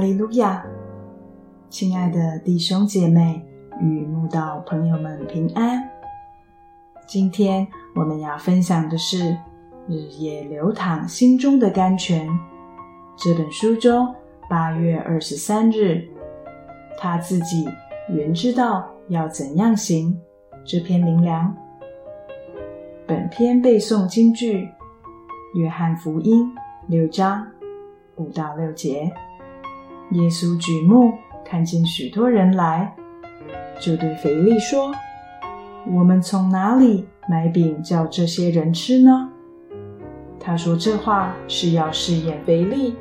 利路亚！亲爱的弟兄姐妹与慕道朋友们平安。今天我们要分享的是《日夜流淌心中的甘泉》这本书中八月二十三日，他自己原知道要怎样行这篇灵粮。本篇背诵京剧《约翰福音》六章五到六节。耶稣举目看见许多人来，就对腓力说：“我们从哪里买饼叫这些人吃呢？”他说这话是要试验腓力，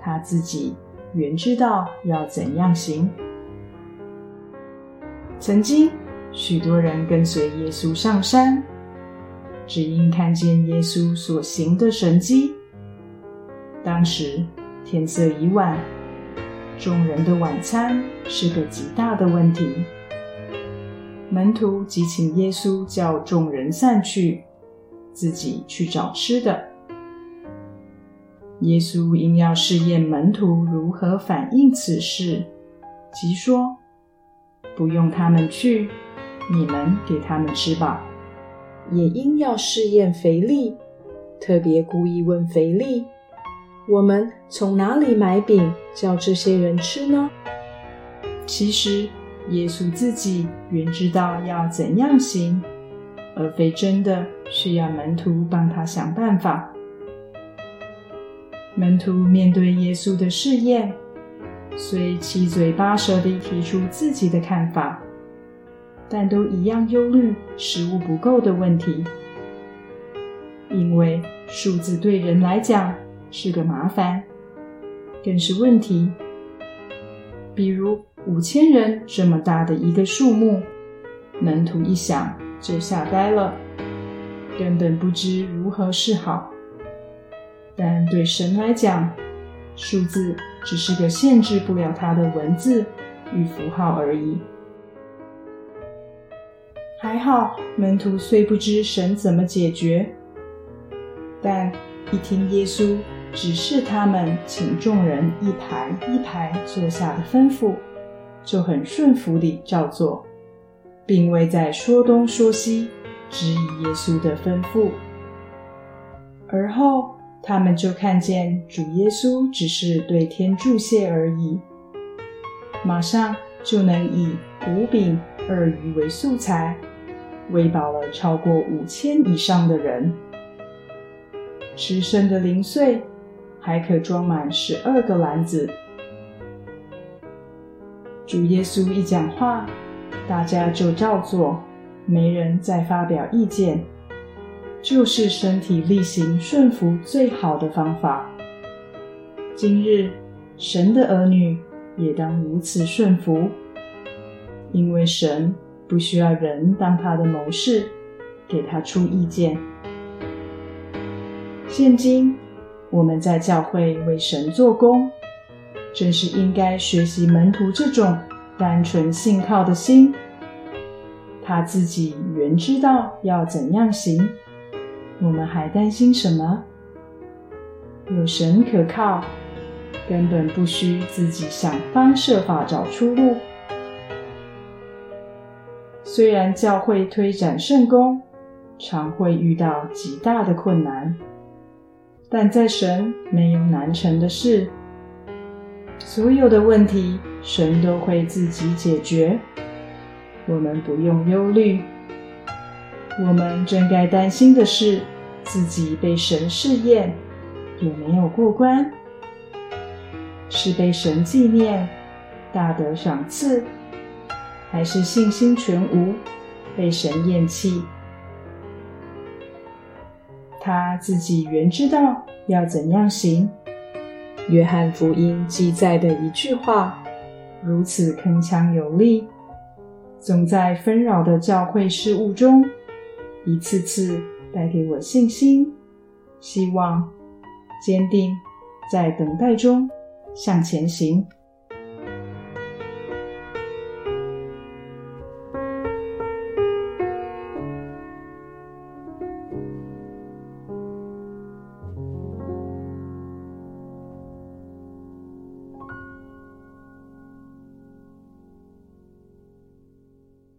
他自己原知道要怎样行。曾经许多人跟随耶稣上山，只因看见耶稣所行的神迹。当时天色已晚。众人的晚餐是个极大的问题。门徒即请耶稣叫众人散去，自己去找吃的。耶稣因要试验门徒如何反应此事，即说：“不用他们去，你们给他们吃吧。”也因要试验腓力，特别故意问腓力。我们从哪里买饼叫这些人吃呢？其实耶稣自己原知道要怎样行，而非真的需要门徒帮他想办法。门徒面对耶稣的试验，虽七嘴八舌地提出自己的看法，但都一样忧虑食物不够的问题，因为数字对人来讲。是个麻烦，更是问题。比如五千人这么大的一个数目，门徒一想就吓呆了，根本不知如何是好。但对神来讲，数字只是个限制不了他的文字与符号而已。还好，门徒虽不知神怎么解决，但一听耶稣。指示他们请众人一排一排坐下的吩咐，就很顺服地照做，并未在说东说西质疑耶稣的吩咐。而后，他们就看见主耶稣只是对天祝谢而已，马上就能以五饼二鱼为素材，喂饱了超过五千以上的人，吃剩的零碎。还可装满十二个篮子。主耶稣一讲话，大家就照做，没人再发表意见，就是身体力行顺服最好的方法。今日神的儿女也当如此顺服，因为神不需要人当他的谋士，给他出意见。现今。我们在教会为神做工，正是应该学习门徒这种单纯信靠的心。他自己原知道要怎样行，我们还担心什么？有神可靠，根本不需自己想方设法找出路。虽然教会推展圣功，常会遇到极大的困难。但在神没有难成的事，所有的问题神都会自己解决，我们不用忧虑。我们真该担心的是自己被神试验有没有过关，是被神纪念、大得赏赐，还是信心全无、被神厌弃？他自己原知道要怎样行。约翰福音记载的一句话，如此铿锵有力，总在纷扰的教会事务中，一次次带给我信心、希望、坚定，在等待中向前行。